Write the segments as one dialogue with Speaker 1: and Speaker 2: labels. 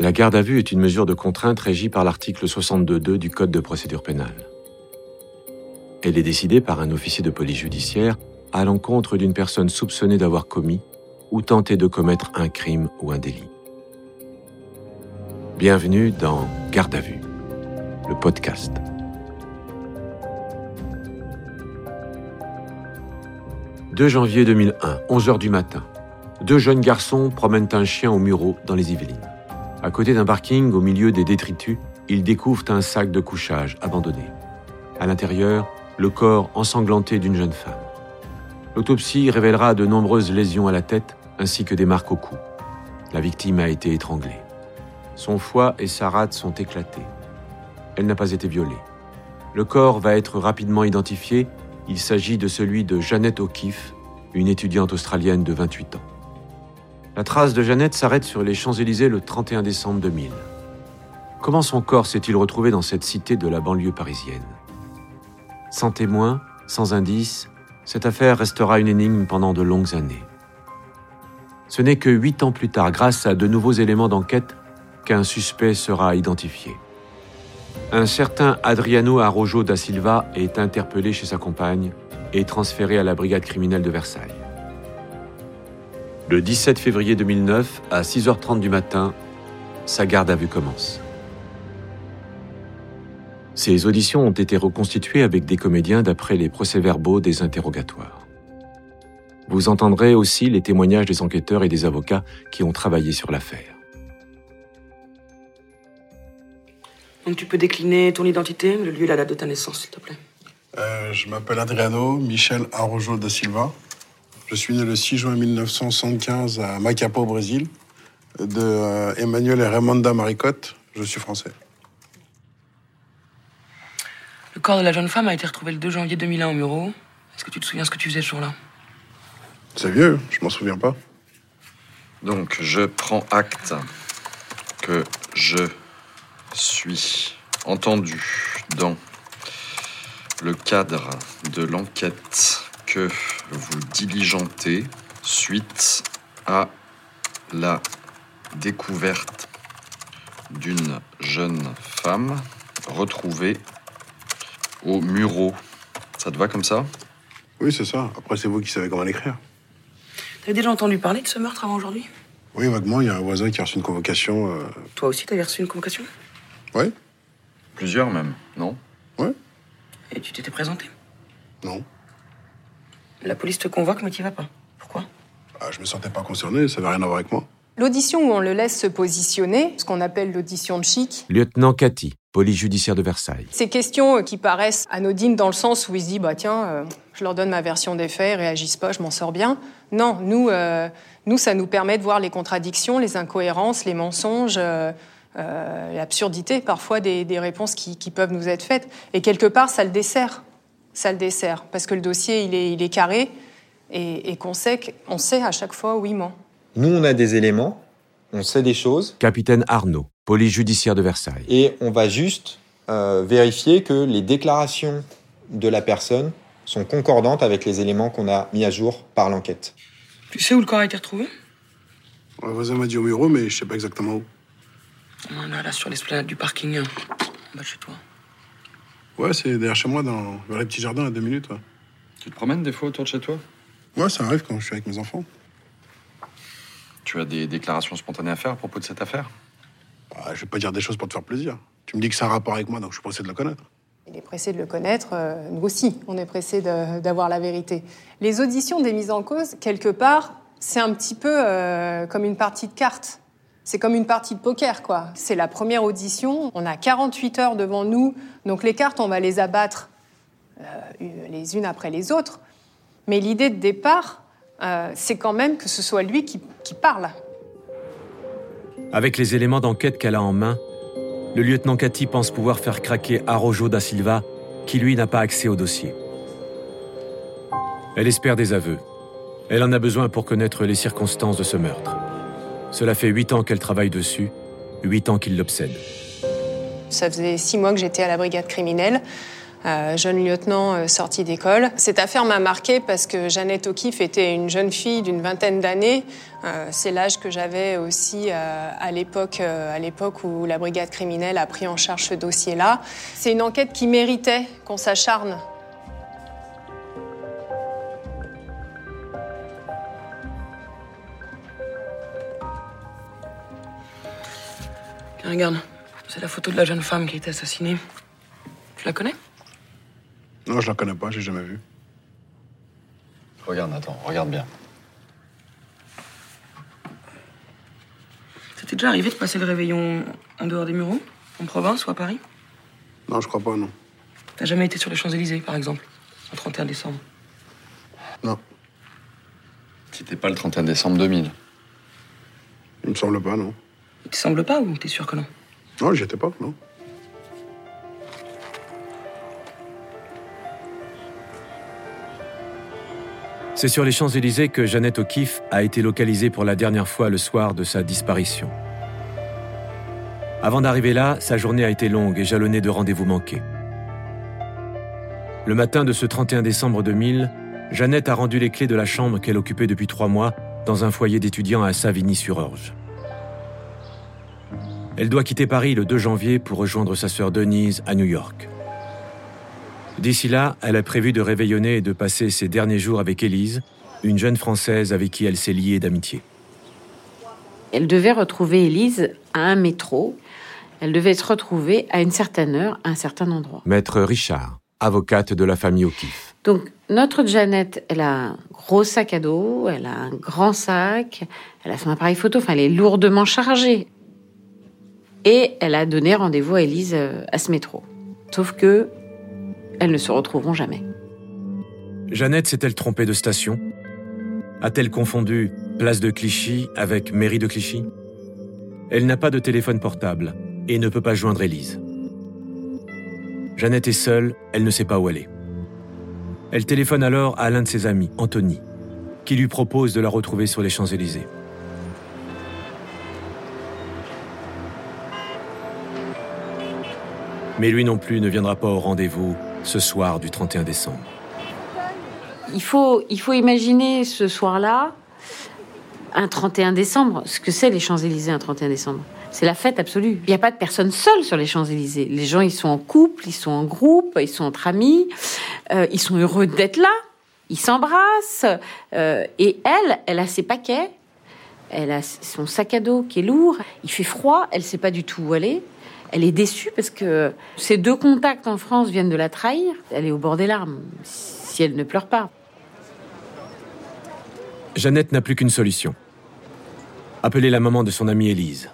Speaker 1: La garde à vue est une mesure de contrainte régie par l'article 62.2 du Code de procédure pénale. Elle est décidée par un officier de police judiciaire à l'encontre d'une personne soupçonnée d'avoir commis ou tenté de commettre un crime ou un délit. Bienvenue dans Garde à vue, le podcast. 2 janvier 2001, 11h du matin. Deux jeunes garçons promènent un chien au mureau dans les Yvelines. À côté d'un parking, au milieu des détritus, ils découvrent un sac de couchage abandonné. À l'intérieur, le corps ensanglanté d'une jeune femme. L'autopsie révélera de nombreuses lésions à la tête ainsi que des marques au cou. La victime a été étranglée. Son foie et sa rate sont éclatés. Elle n'a pas été violée. Le corps va être rapidement identifié. Il s'agit de celui de Jeannette O'Keefe, une étudiante australienne de 28 ans. La trace de Jeannette s'arrête sur les Champs-Élysées le 31 décembre 2000. Comment son corps s'est-il retrouvé dans cette cité de la banlieue parisienne? Sans témoin, sans indice, cette affaire restera une énigme pendant de longues années. Ce n'est que huit ans plus tard, grâce à de nouveaux éléments d'enquête, qu'un suspect sera identifié. Un certain Adriano Arrojo da Silva est interpellé chez sa compagne et transféré à la brigade criminelle de Versailles. Le 17 février 2009, à 6h30 du matin, sa garde à vue commence. Ces auditions ont été reconstituées avec des comédiens d'après les procès-verbaux des interrogatoires. Vous entendrez aussi les témoignages des enquêteurs et des avocats qui ont travaillé sur l'affaire.
Speaker 2: Donc tu peux décliner ton identité, le lieu et la date de ta naissance, s'il te plaît?
Speaker 3: Euh, je m'appelle Adriano Michel Arrojo da Silva. Je suis né le 6 juin 1975 à Macapá, au Brésil, de euh, Emmanuel et Raimonda Maricotte. Je suis français.
Speaker 2: Le corps de la jeune femme a été retrouvé le 2 janvier 2001 au Muro. Est-ce que tu te souviens ce que tu faisais ce jour-là?
Speaker 3: C'est vieux, je m'en souviens pas.
Speaker 4: Donc, je prends acte que je suis entendu dans le cadre de l'enquête que vous diligentez suite à la découverte d'une jeune femme retrouvée au Muro. Ça te va comme ça?
Speaker 3: Oui, c'est ça. Après, c'est vous qui savez comment l'écrire.
Speaker 2: T'avais déjà entendu parler de ce meurtre avant aujourd'hui?
Speaker 3: Oui, vaguement, il y a un voisin qui a reçu une convocation. euh,
Speaker 2: Toi aussi, t'avais reçu une convocation?
Speaker 3: Ouais
Speaker 4: Plusieurs même, non?
Speaker 3: Ouais
Speaker 2: Et tu t'étais présenté?
Speaker 3: Non.
Speaker 2: La police te convoque, mais t'y vas pas. Pourquoi?
Speaker 3: Ah, je me sentais pas concerné, ça n'avait rien à voir avec moi.
Speaker 5: L'audition où on le laisse se positionner, ce qu'on appelle l'audition de chic,
Speaker 1: Lieutenant Cathy, police judiciaire de Versailles.
Speaker 5: ces questions euh, qui paraissent anodines dans le sens où il se dit bah tiens, euh, je leur donne ma version des faits, ils réagissent pas, je m'en sors bien. Non, nous, euh, nous, ça nous permet de voir les contradictions, les incohérences, les mensonges, euh, euh, l'absurdité parfois des, des réponses qui, qui peuvent nous être faites. Et quelque part, ça le dessert, ça le dessert, parce que le dossier il est, il est carré et, et qu'on sait, qu'on sait à chaque fois où il ment.
Speaker 6: Nous, on a des éléments, on sait des choses,
Speaker 1: Capitaine Arnaud, police judiciaire de Versailles.
Speaker 6: et on va juste euh, vérifier que les déclarations de la personne sont concordantes avec les éléments qu'on a mis à jour par l'enquête.
Speaker 2: Tu sais où le corps a été retrouvé?
Speaker 3: Un voisin m'a dit au bureau, mais je sais pas exactement où.
Speaker 2: On est là, sur l'esplanade du parking, de chez toi.
Speaker 3: Ouais, c'est derrière chez moi, dans, vers les petits jardins, à deux minutes. Ouais.
Speaker 4: Tu te promènes des fois autour de chez toi?
Speaker 3: Ouais, ça arrive quand je suis avec mes enfants.
Speaker 4: Tu as des déclarations spontanées à faire à propos de cette affaire?
Speaker 3: Ah, je vais pas dire des choses pour te faire plaisir. Tu me dis que c'est un rapport avec moi, donc je suis pressé de le connaître.
Speaker 5: Il est pressé de le connaître, euh, nous aussi, on est pressé d'avoir la vérité. Les auditions des mises en cause, quelque part, c'est un petit peu euh, comme une partie de cartes. C'est comme une partie de poker, quoi. C'est la première audition, on a 48 heures devant nous, donc les cartes, on va les abattre euh, les unes après les autres. Mais l'idée de départ, euh, c'est quand même que ce soit lui qui, qui parle.
Speaker 1: Avec les éléments d'enquête qu'elle a en main, le lieutenant Cathy pense pouvoir faire craquer Arrojo da Silva, qui lui n'a pas accès au dossier. Elle espère des aveux. Elle en a besoin pour connaître les circonstances de ce meurtre. Cela fait huit ans qu'elle travaille dessus, huit ans qu'il l'obsède.
Speaker 5: Ça faisait six mois que j'étais à la brigade criminelle. euh, jeune lieutenant euh, sorti d'école. Cette affaire m'a marquée parce que Jeannette O'Keeffe était une jeune fille d'une vingtaine d'années. Euh, c'est l'âge que j'avais aussi à l'époque, où la brigade criminelle a pris en charge ce dossier-là. C'est une enquête qui méritait qu'on s'acharne
Speaker 2: regarde, c'est la photo de la jeune femme qui a été assassinée. Tu la connais?
Speaker 3: Non, je la connais pas, j'ai jamais vu.
Speaker 4: Regarde, Nathan, regarde bien.
Speaker 2: C'était déjà arrivé de passer le réveillon en dehors des mureaux En province ou à Paris?
Speaker 3: Non, je crois pas, non.
Speaker 2: T'as jamais été sur les Champs-Élysées, par exemple, le 31 décembre?
Speaker 3: Non.
Speaker 4: C'était pas le 31 décembre 2000
Speaker 3: Il me semble pas, non.
Speaker 2: Il te semble pas ou t'es sûr que non?
Speaker 3: Non, j'étais pas, non.
Speaker 1: C'est sur les Champs-Élysées que Jeannette O'Keeffe a été localisée pour la dernière fois le soir de sa disparition. Avant d'arriver là, sa journée a été longue et jalonnée de rendez-vous manqués. Le matin de ce 31 décembre 2000, Jeannette a rendu les clés de la chambre qu'elle occupait depuis trois mois dans un foyer d'étudiants à Savigny-sur-Orge. Elle doit quitter Paris le 2 janvier pour rejoindre sa sœur Denise à New York. D'ici là, elle a prévu de réveillonner et de passer ses derniers jours avec Élise, une jeune Française avec qui elle s'est liée d'amitié.
Speaker 7: Elle devait retrouver Élise à un métro. Elle devait se retrouver à une certaine heure, à un certain endroit.
Speaker 1: Maître Richard, avocate de la famille O'Keeffe.
Speaker 7: Donc, notre Jeannette, elle a un gros sac à dos, elle a un grand sac, elle a son appareil photo, enfin, elle est lourdement chargée. Et elle a donné rendez-vous à Élise euh, à ce métro. Sauf que elles ne se retrouveront jamais.
Speaker 1: Jeannette s'est-elle trompée de station? A-t-elle confondu place de Clichy avec mairie de Clichy? Elle n'a pas de téléphone portable et ne peut pas joindre Élise. Jeannette est seule, elle ne sait pas où est. Elle téléphone alors à l'un de ses amis, Anthony, qui lui propose de la retrouver sur les Champs-Élysées. Mais lui non plus ne viendra pas au rendez-vous ce soir du 31 décembre.
Speaker 7: Il faut, il faut imaginer ce soir-là, un 31 décembre, ce que c'est les Champs-Élysées un 31 décembre? C'est la fête absolue. Il n'y a pas de personne seule sur les Champs-Élysées. Les gens, ils sont en couple, ils sont en groupe, ils sont entre amis, euh, ils sont heureux d'être là, ils s'embrassent. Euh, et elle, elle a ses paquets, elle a son sac à dos qui est lourd, il fait froid, elle ne sait pas du tout où aller elle est déçue parce que ces deux contacts en France viennent de la trahir. Elle est au bord des larmes, si elle ne pleure pas.
Speaker 1: Jeannette n'a plus qu'une solution. Appeler la maman de son amie Élise,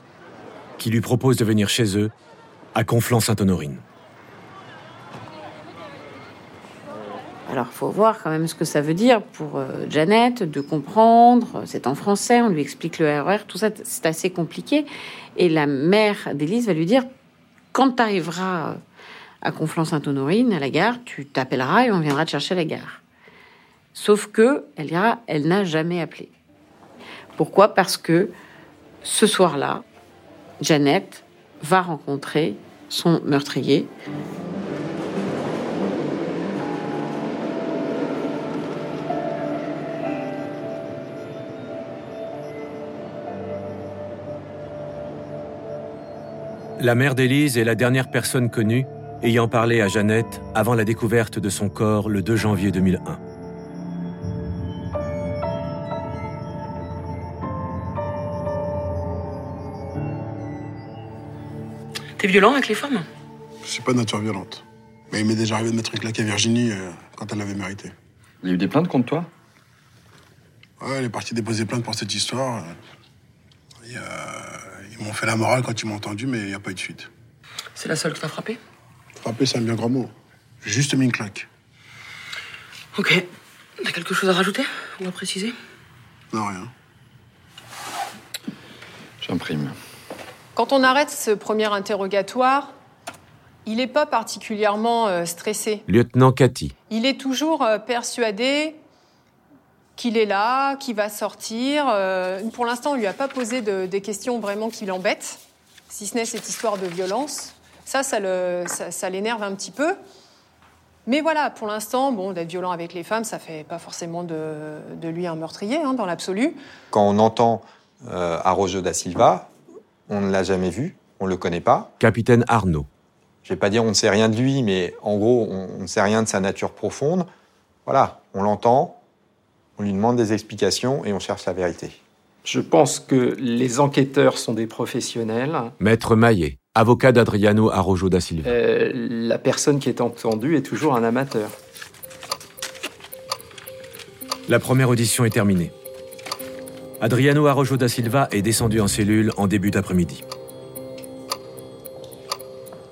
Speaker 1: qui lui propose de venir chez eux, à Conflans-Sainte-Honorine.
Speaker 7: Alors, il faut voir quand même ce que ça veut dire pour euh, Jeannette de comprendre. C'est en français, on lui explique le RER, tout ça, c'est assez compliqué. Et la mère d'Élise va lui dire quand tu arriveras à Conflans-Sainte-Honorine, à la gare, tu t'appelleras et on viendra te chercher à la gare. Sauf que, elle elle n'a jamais appelé. Pourquoi? Parce que ce soir-là, Jeannette va rencontrer son meurtrier.
Speaker 1: La mère d'Élise est la dernière personne connue ayant parlé à Jeannette avant la découverte de son corps le 2 janvier 2001.
Speaker 2: T'es violent avec les femmes?
Speaker 3: Je suis pas de nature violente. Mais il m'est déjà arrivé de mettre une claque à Virginie euh, quand elle l'avait mérité.
Speaker 4: Il y a eu des plaintes contre toi?
Speaker 3: Ouais, elle est partie déposer plainte pour cette histoire. Il y a ils m'ont fait la morale quand ils m'ont entendu, mais il n'y a pas eu de suite.
Speaker 2: C'est la seule qui t'a frappé?
Speaker 3: Frappé, c'est un bien grand mot. Juste mis une claque.
Speaker 2: Ok. T'as quelque chose à rajouter? On va préciser?
Speaker 3: Non, rien.
Speaker 4: J'imprime.
Speaker 5: Quand on arrête ce premier interrogatoire, il n'est pas particulièrement euh, stressé.
Speaker 1: Lieutenant Cathy.
Speaker 5: Il est toujours euh, persuadé qu'il est là, qu'il va sortir. Euh, pour l'instant, on lui a pas posé des questions vraiment qui l'embêtent, si ce n'est cette histoire de violence. Ça, ça l'énerve un petit peu. Mais voilà, pour l'instant, bon, d'être violent avec les femmes, ça fait pas forcément de, lui un meurtrier, hein, dans l'absolu.
Speaker 6: Quand on entend euh, Arrojo da Silva, on ne l'a jamais vu, on ne le connaît pas.
Speaker 1: Capitaine Arnaud.
Speaker 6: Je vais pas dire on ne sait rien de lui, mais en gros, on ne sait rien de sa nature profonde. Voilà, on l'entend, on lui demande des explications et on cherche la vérité.
Speaker 8: Je pense que les enquêteurs sont des professionnels.
Speaker 1: Maître Maillet, avocat d'Adriano Arrojo da Silva.
Speaker 8: Euh, la personne qui est entendue est toujours un amateur.
Speaker 1: La première audition est terminée. Adriano Arrojo da Silva est descendu en cellule en début d'après-midi.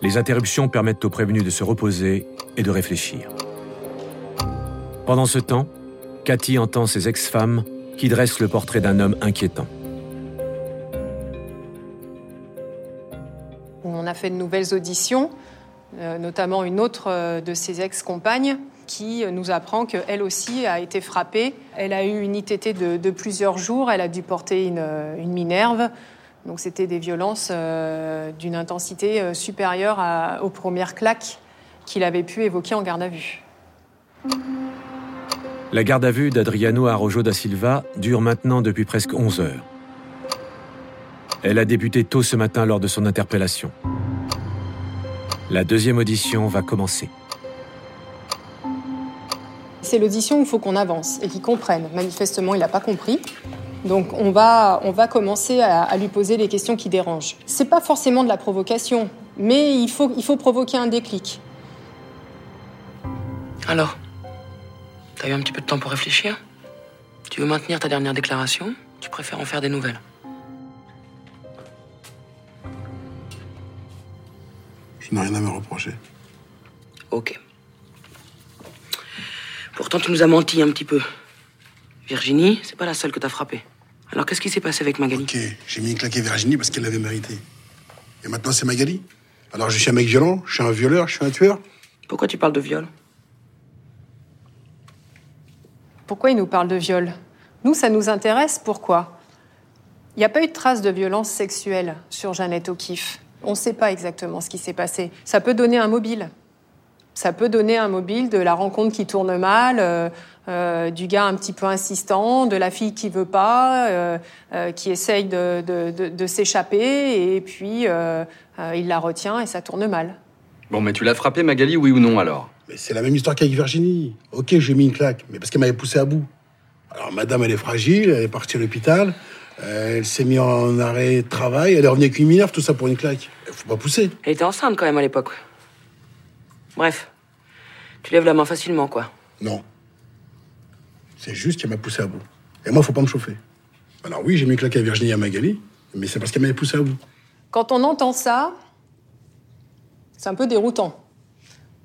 Speaker 1: Les interruptions permettent aux prévenus de se reposer et de réfléchir. Pendant ce temps, Cathy entend ses ex-femmes qui dressent le portrait d'un homme inquiétant.
Speaker 5: On a fait de nouvelles auditions, euh, notamment une autre euh, de ses ex-compagnes qui nous apprend qu'elle aussi a été frappée. Elle a eu une ITT de, plusieurs jours, elle a dû porter une, minerve. Donc c'était des violences euh, d'une intensité supérieure aux premières claques qu'il avait pu évoquer en garde à vue.
Speaker 1: La garde à vue d'Adriano Arrojo da Silva dure maintenant depuis presque 11 heures. Elle a débuté tôt ce matin lors de son interpellation. La deuxième audition va commencer.
Speaker 5: C'est l'audition où il faut qu'on avance et qu'il comprenne. Manifestement, il n'a pas compris. Donc on va, on va commencer à, à, lui poser les questions qui dérangent. C'est pas forcément de la provocation, mais il faut, il faut provoquer un déclic.
Speaker 2: Alors? T'as eu un petit peu de temps pour réfléchir? Tu veux maintenir ta dernière déclaration? Tu préfères en faire des nouvelles?
Speaker 3: Je n'ai rien à me reprocher.
Speaker 2: Ok. Pourtant, tu nous as menti un petit peu. Virginie, c'est pas la seule que t'as frappée. Alors, qu'est-ce qui s'est passé avec Magali?
Speaker 3: Ok, j'ai mis une claque à Virginie parce qu'elle l'avait mérité. Et maintenant, c'est Magali? Alors, je suis un mec violent, je suis un violeur, je suis un tueur?
Speaker 2: Pourquoi tu parles de viol?
Speaker 5: Pourquoi il nous parle de viol? Nous, ça nous intéresse. Pourquoi? Il n'y a pas eu de traces de violence sexuelle sur Jeannette O'Keeffe. On ne sait pas exactement ce qui s'est passé. Ça peut donner un mobile. Ça peut donner un mobile de la rencontre qui tourne mal, euh, euh, du gars un petit peu insistant, de la fille qui veut pas, euh, qui essaye de, s'échapper, et puis il la retient et ça tourne mal.
Speaker 4: Bon, mais tu l'as frappé, Magali, oui ou non alors?
Speaker 3: Mais c'est la même histoire qu'avec Virginie. Ok, j'ai mis une claque, mais parce qu'elle m'avait poussé à bout. Alors, madame, elle est fragile, elle est partie à l'hôpital, euh, elle s'est mise en arrêt de travail, elle est revenue avec une minerve, tout ça pour une claque. Faut pas pousser.
Speaker 2: Elle était enceinte quand même à l'époque. Bref, tu lèves la main facilement, quoi.
Speaker 3: Non. C'est juste qu'elle m'a poussé à bout. Et moi, faut pas me chauffer. Alors oui, j'ai mis une claque à Virginie et à Magali, mais c'est parce qu'elle m'avait poussé à bout.
Speaker 5: Quand on entend ça, c'est un peu déroutant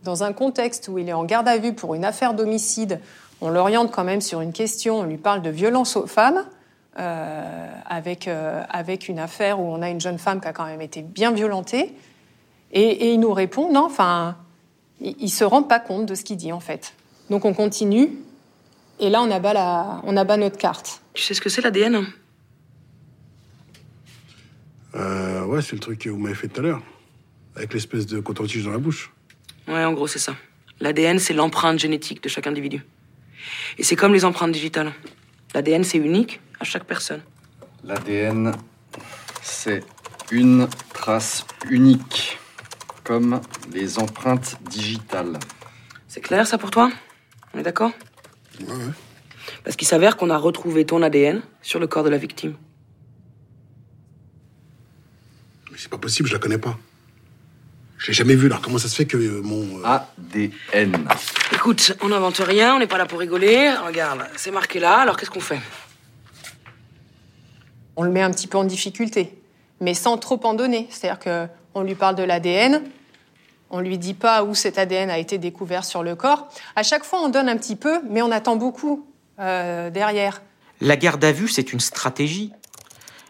Speaker 5: dans un contexte où il est en garde à vue pour une affaire d'homicide, on l'oriente quand même sur une question, on lui parle de violence aux femmes, euh, avec, euh, avec une affaire où on a une jeune femme qui a quand même été bien violentée, et, il nous répond, non, enfin, il, ne se rend pas compte de ce qu'il dit en fait. Donc on continue, et là on abat, la, on abat notre carte.
Speaker 2: Tu sais ce que c'est l'ADN
Speaker 3: euh, Ouais, c'est le truc que vous m'avez fait tout à l'heure, avec l'espèce de coton-tige dans la bouche.
Speaker 2: Ouais, en gros, c'est ça. L'ADN, c'est l'empreinte génétique de chaque individu. Et c'est comme les empreintes digitales. L'ADN, c'est unique à chaque personne.
Speaker 4: L'ADN, c'est une trace unique, comme les empreintes digitales.
Speaker 2: C'est clair, ça, pour toi? On est d'accord?
Speaker 3: Ouais,
Speaker 2: Parce qu'il s'avère qu'on a retrouvé ton ADN sur le corps de la victime.
Speaker 3: Mais c'est pas possible, je la connais pas. Je l'ai jamais vu, alors comment ça se fait que mon...
Speaker 4: Euh, ADN.
Speaker 2: Écoute, on n'invente rien, on n'est pas là pour rigoler. Regarde, c'est marqué là, alors qu'est-ce qu'on fait?
Speaker 5: On le met un petit peu en difficulté, mais sans trop en donner. C'est-à-dire qu'on lui parle de l'ADN, on lui dit pas où cet ADN a été découvert sur le corps. À chaque fois, on donne un petit peu, mais on attend beaucoup euh, derrière.
Speaker 9: La garde à vue, c'est une stratégie.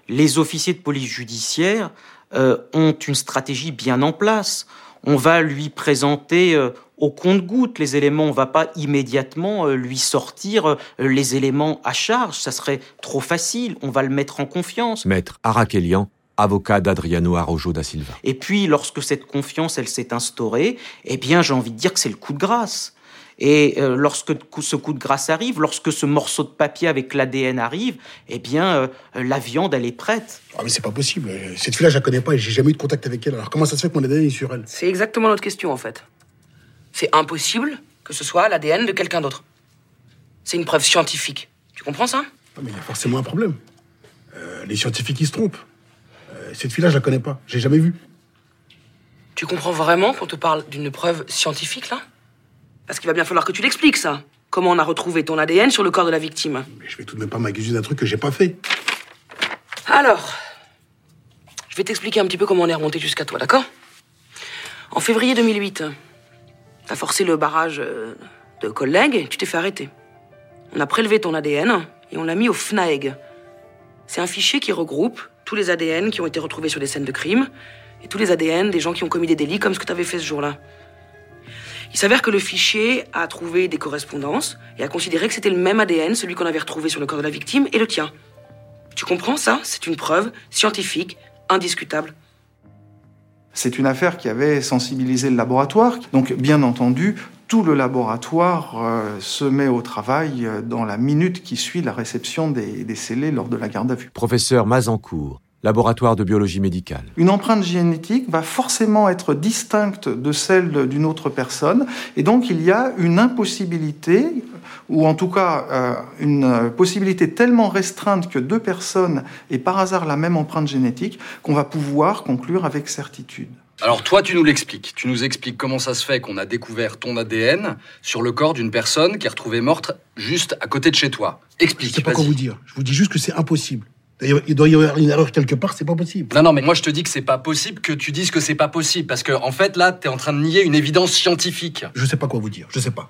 Speaker 9: Les officiers de police judiciaire euh, ont une stratégie bien en place. On va lui présenter euh, au compte-goutte les éléments. On va pas immédiatement euh, lui sortir les éléments à charge. Ça serait trop facile. On va le mettre en confiance.
Speaker 1: Maître Arakelian, avocat d'Adriano Arrojo da Silva.
Speaker 9: Et puis, lorsque cette confiance, elle s'est instaurée, eh bien, j'ai envie de dire que c'est le coup de grâce. Et euh, lorsque ce coup de grâce arrive, lorsque ce morceau de papier avec l'ADN arrive, eh bien, euh, la viande, elle est prête.
Speaker 10: Ah, mais c'est pas possible. Cette fille-là, je la connais pas et j'ai jamais eu de contact avec elle. Alors comment ça se fait que mon ADN est sur elle?
Speaker 2: C'est exactement notre question, en fait. C'est impossible que ce soit l'ADN de quelqu'un d'autre. C'est une preuve scientifique. Tu comprends ça?
Speaker 10: Ah, Mais il y a forcément un problème. Euh, les scientifiques, ils se trompent. cette fille-là, je la connais pas. J'ai jamais vu.
Speaker 2: Tu comprends vraiment qu'on te parle d'une preuve scientifique, là? Parce qu'il va bien falloir que tu l'expliques, ça. Comment on a retrouvé ton ADN sur le corps de la victime.
Speaker 10: Mais je vais tout de même pas m'accuser d'un truc que j'ai pas fait.
Speaker 2: Alors, je vais t'expliquer un petit peu comment on est remonté jusqu'à toi, d'accord? En février 2008, t'as forcé le barrage euh, de collègues et tu t'es fait arrêter. On a prélevé ton ADN et on l'a mis au FNAEG. C'est un fichier qui regroupe tous les ADN qui ont été retrouvés sur des scènes de crime et tous les ADN des gens qui ont commis des délits comme ce que t'avais fait ce jour-là. Il s'avère que le fichier a trouvé des correspondances et a considéré que c'était le même ADN, celui qu'on avait retrouvé sur le corps de la victime, et le tien. Tu comprends ça? C'est une preuve scientifique, indiscutable.
Speaker 11: C'est une affaire qui avait sensibilisé le laboratoire. Donc, bien entendu, tout le laboratoire euh, se met au travail euh, dans la minute qui suit la réception des, des scellés lors de la garde à vue.
Speaker 1: Professeur Mazancourt, laboratoire de biologie médicale.
Speaker 11: Une empreinte génétique va forcément être distincte de celle d'une autre personne, et donc il y a une impossibilité, ou en tout cas euh, une possibilité tellement restreinte que deux personnes aient par hasard la même empreinte génétique qu'on va pouvoir conclure avec certitude.
Speaker 4: Alors toi, tu nous l'expliques. Tu nous expliques comment ça se fait qu'on a découvert ton ADN sur le corps d'une personne qui est retrouvée morte juste à côté de chez toi. Explique.
Speaker 10: Je sais pas quoi vous dire. Je vous dis juste que c'est impossible. Il doit y avoir une erreur quelque part, c'est pas possible.
Speaker 4: Non, non, mais moi je te dis que c'est pas possible que tu dises que c'est pas possible. Parce que, en fait, là, t'es en train de nier une évidence scientifique.
Speaker 10: Je sais pas quoi vous dire, je sais pas.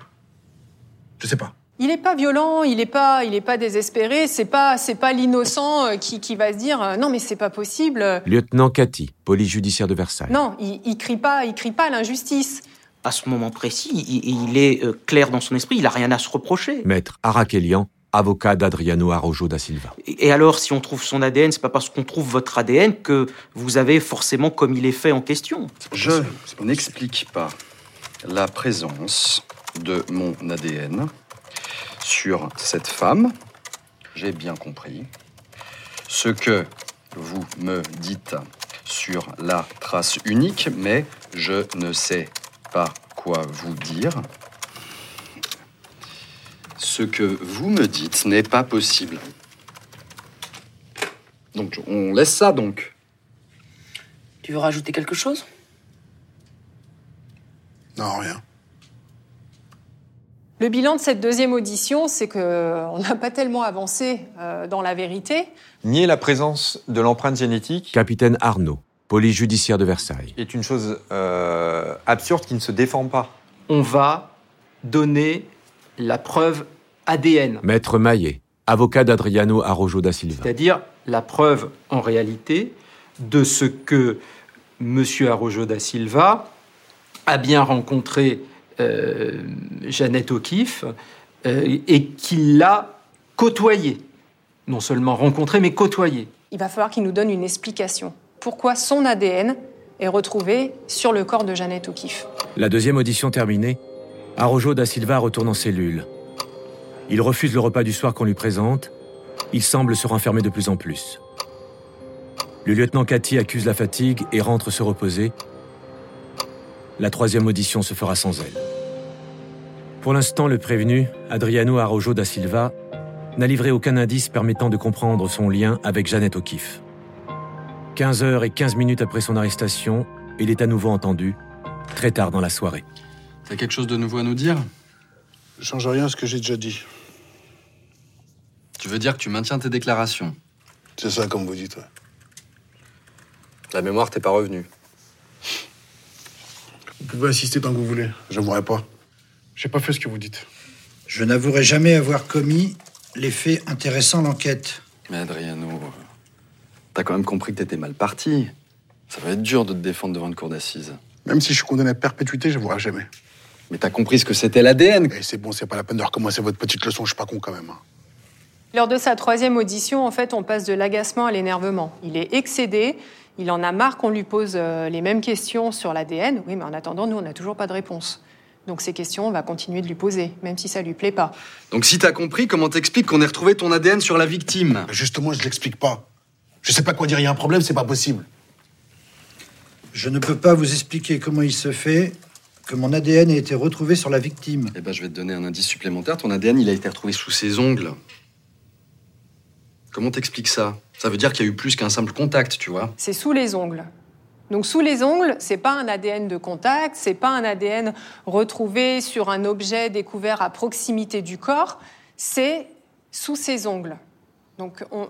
Speaker 10: Je sais pas.
Speaker 5: Il n'est pas violent, il n'est pas, il est pas désespéré. C'est pas, c'est pas l'innocent euh, qui, qui, va se dire euh, non mais c'est pas possible.
Speaker 1: Lieutenant Cathy, police judiciaire de Versailles.
Speaker 5: Non, il, il crie pas, il crie pas l'injustice.
Speaker 9: À ce moment précis, il, il est euh, clair dans son esprit, il a rien à se reprocher.
Speaker 1: Maître Arakelian, avocat d'Adriano Arrojo da Silva.
Speaker 9: Et alors, si on trouve son ADN, c'est pas parce qu'on trouve votre ADN que vous avez forcément commis les faits en question.
Speaker 4: Je n'explique pas la présence de mon ADN sur cette femme. J'ai bien compris. Ce que vous me dites sur la trace unique, mais je ne sais pas quoi vous dire. Ce que vous me dites n'est pas possible. Donc on laisse ça donc.
Speaker 2: Tu veux rajouter quelque chose?
Speaker 10: Non, rien.
Speaker 5: Le bilan de cette deuxième audition, c'est qu'on n'a pas tellement avancé euh, dans la vérité.
Speaker 6: Nier la présence de l'empreinte génétique.
Speaker 1: Capitaine Arnaud, police judiciaire de Versailles.
Speaker 6: Est une chose euh, absurde qui ne se défend pas.
Speaker 8: On va donner la preuve ADN.
Speaker 1: Maître Maillet, avocat d'Adriano Arrojo da Silva.
Speaker 8: C'est-à-dire la preuve, en réalité, de ce que M. Arrojo da Silva a bien rencontré euh, Jeannette O'Keeffe euh, et qu'il l'a côtoyée. Non seulement rencontrée, mais côtoyée.
Speaker 5: Il va falloir qu'il nous donne une explication. Pourquoi son ADN est retrouvé sur le corps de Jeannette O'Keeffe?
Speaker 1: La deuxième audition terminée, Arrojo da Silva retourne en cellule. Il refuse le repas du soir qu'on lui présente. Il semble se renfermer de plus en plus. Le lieutenant Cathy accuse la fatigue et rentre se reposer. La troisième audition se fera sans elle. Pour l'instant, le prévenu, Adriano Arrojo da Silva, n'a livré aucun indice permettant de comprendre son lien avec Jeannette O'Keeffe. 15 heures et 15 minutes après son arrestation, il est à nouveau entendu, très tard dans la soirée.
Speaker 4: T'as quelque chose de nouveau à nous dire?
Speaker 3: Je change rien à ce que j'ai déjà dit.
Speaker 4: Tu veux dire que tu maintiens tes déclarations?
Speaker 3: C'est ça, comme vous dites, ouais.
Speaker 4: La mémoire t'est pas revenue.
Speaker 3: Vous pouvez insister tant que vous voulez. Je n'avouerai pas. J'ai pas fait ce que vous dites.
Speaker 12: Je n'avouerai jamais avoir commis les faits intéressant l'enquête.
Speaker 4: Mais Adriano, t'as quand même compris que t'étais mal parti. Ça va être dur de te défendre devant une cour d'assises.
Speaker 3: Même si je suis condamné à perpétuité, je n'avouerai jamais.
Speaker 4: Mais t'as compris ce que c'était l'ADN.
Speaker 3: Et c'est bon, c'est pas la peine de recommencer votre petite leçon, je suis pas con quand même. hein.
Speaker 5: Lors de sa troisième audition, en fait, on passe de l'agacement à l'énervement. Il est excédé, Il en a marre qu'on lui pose euh, les mêmes questions sur l'ADN. Oui, mais en attendant, nous, on n'a toujours pas de réponse. Donc ces questions, on va continuer de lui poser, même si ça lui plaît pas.
Speaker 4: Donc si t'as compris, comment t'expliques qu'on ait retrouvé ton ADN sur la victime?
Speaker 10: Justement, je l'explique pas. Je sais pas quoi dire, il y a un problème, c'est pas possible.
Speaker 12: Je ne peux pas vous expliquer comment il se fait que mon ADN ait été retrouvé sur la victime.
Speaker 4: Eh ben, je vais te donner un indice supplémentaire. Ton ADN, il a été retrouvé sous ses ongles. Comment t'expliques ça? Ça veut dire qu'il y a eu plus qu'un simple contact, tu vois.
Speaker 5: C'est sous les ongles. Donc sous les ongles, c'est pas un ADN de contact, c'est pas un ADN retrouvé sur un objet découvert à proximité du corps, c'est sous ses ongles. Donc on,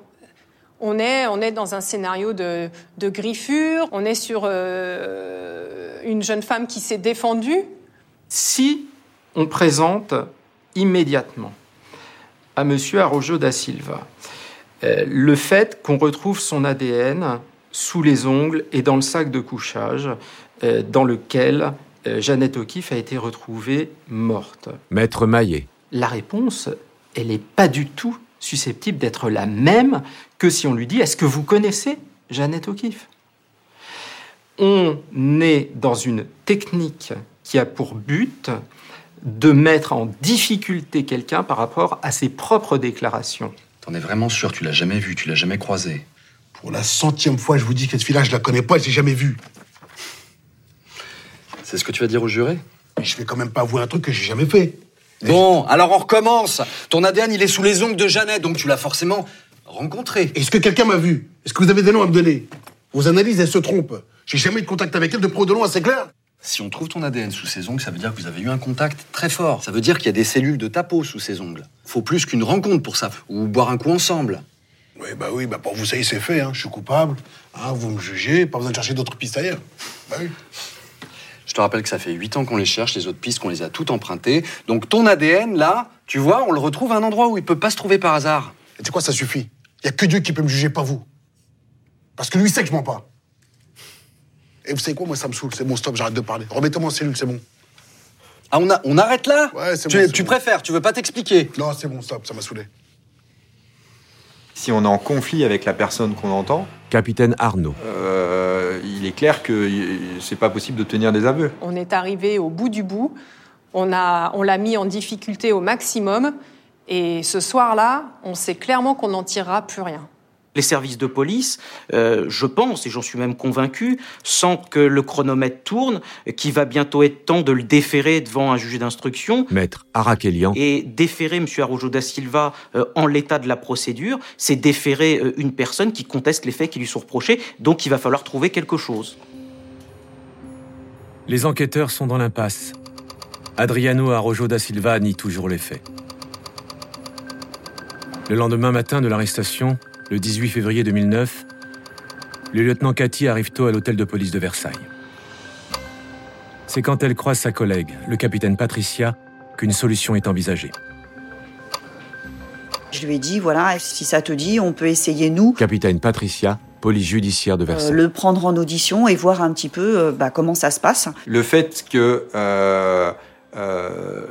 Speaker 5: on est, on est dans un scénario de, de griffure, on est sur euh, une jeune femme qui s'est défendue.
Speaker 8: Si on présente immédiatement à M. Arrojo da Silva euh, le fait qu'on retrouve son ADN sous les ongles et dans le sac de couchage euh, dans lequel euh, Jeannette O'Keeffe a été retrouvée morte.
Speaker 1: Maître Maillet.
Speaker 8: La réponse, elle n'est pas du tout susceptible d'être la même que si on lui dit Est-ce que vous connaissez Jeannette O'Keeffe On est dans une technique qui a pour but de mettre en difficulté quelqu'un par rapport à ses propres déclarations.
Speaker 4: T'en es vraiment sûr? Tu l'as jamais vu, tu l'as jamais croisé
Speaker 10: Pour la centième fois, je vous dis que cette fille-là, je la connais pas, je l'ai jamais vue.
Speaker 4: C'est ce que tu vas dire au juré
Speaker 10: Mais je vais quand même pas avouer un truc que j'ai jamais fait.
Speaker 4: Bon, alors on recommence. Ton ADN, il est sous les ongles de Jeannette, donc tu l'as forcément rencontré.
Speaker 10: Est-ce que quelqu'un m'a vu? Est-ce que vous avez des noms à me donner? Vos analyses, elles se trompent. J'ai jamais eu de contact avec elle de pro de loin, c'est clair
Speaker 4: Si on trouve ton ADN sous ses ongles, ça veut dire que vous avez eu un contact très fort. Ça veut dire qu'il y a des cellules de ta peau sous ses ongles. Faut plus qu'une rencontre pour ça, ou boire un coup ensemble.
Speaker 10: Oui, bah oui, bah pour vous, ça y est, c'est fait, hein. je suis coupable. Hein, vous me jugez, pas besoin de chercher d'autres pistes ailleurs. Bah oui.
Speaker 4: Je te rappelle que ça fait 8 ans qu'on les cherche, les autres pistes qu'on les a toutes empruntées. Donc ton ADN, là, tu vois, on le retrouve à un endroit où il peut pas se trouver par hasard.
Speaker 10: Et tu sais quoi, ça suffit. Il y a que Dieu qui peut me juger, pas vous. Parce que lui sait que je mens pas. Et vous savez quoi, moi ça me saoule, c'est bon, stop, j'arrête de parler. Remettez-moi en cellule, c'est bon.
Speaker 4: Ah, on, a, on arrête là
Speaker 10: Ouais, c'est
Speaker 4: tu,
Speaker 10: bon,
Speaker 4: tu
Speaker 10: bon.
Speaker 4: préfères, tu veux pas t'expliquer
Speaker 10: Non, c'est bon, stop, ça m'a saoulé.
Speaker 6: Si on est en conflit avec la personne qu'on entend,
Speaker 1: Capitaine Arnaud.
Speaker 6: euh, il est clair que c'est pas possible de tenir des aveux.
Speaker 5: On est arrivé au bout du bout. On a, on l'a mis en difficulté au maximum. Et ce soir-là, on sait clairement qu'on n'en tirera plus rien.
Speaker 9: Les services de police, euh, je pense, et j'en suis même convaincu, sentent que le chronomètre tourne, qu'il va bientôt être temps de le déférer devant un juge d'instruction.
Speaker 1: Maître Arakelian.
Speaker 9: Et déférer M. Arrojo da Silva euh, en l'état de la procédure, c'est déférer euh, une personne qui conteste les faits qui lui sont reprochés, donc il va falloir trouver quelque chose.
Speaker 1: Les enquêteurs sont dans l'impasse. Adriano Arrojo da Silva nie toujours les faits. Le lendemain matin de l'arrestation, le 18 février 2009, le lieutenant Cathy arrive tôt à l'hôtel de police de Versailles. C'est quand elle croise sa collègue, le capitaine Patricia, qu'une solution est envisagée.
Speaker 13: Je lui ai dit, voilà, si ça te dit, on peut essayer, nous,
Speaker 1: Capitaine Patricia, police judiciaire de
Speaker 13: euh,
Speaker 1: Versailles.
Speaker 13: le prendre en audition et voir un petit peu euh, bah, comment ça se passe.
Speaker 6: Le fait que euh, euh,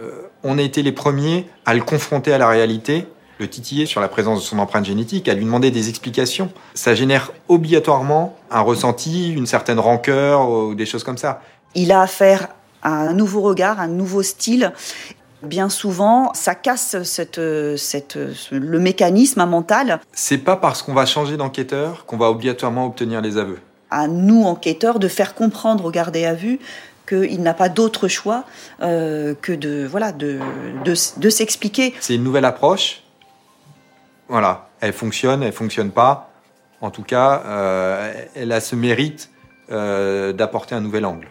Speaker 6: on ait été les premiers à le confronter à la réalité, le titiller sur la présence de son empreinte génétique, à lui demander des explications, ça génère obligatoirement un ressenti, une certaine rancœur ou des choses comme ça.
Speaker 13: Il a affaire à un nouveau regard, un nouveau style. Bien souvent, ça casse cette, cette, ce- le mécanisme mental.
Speaker 6: C'est pas parce qu'on va changer d'enquêteur qu'on va obligatoirement obtenir les aveux.
Speaker 13: À nous, enquêteurs, de faire comprendre au gardé à vue qu'il n'a pas d'autre choix euh, que de, voilà, de, de, de s'expliquer.
Speaker 6: C'est une nouvelle approche. Voilà, elle fonctionne, elle fonctionne pas. En tout cas, euh, elle a ce mérite euh, d'apporter un nouvel angle.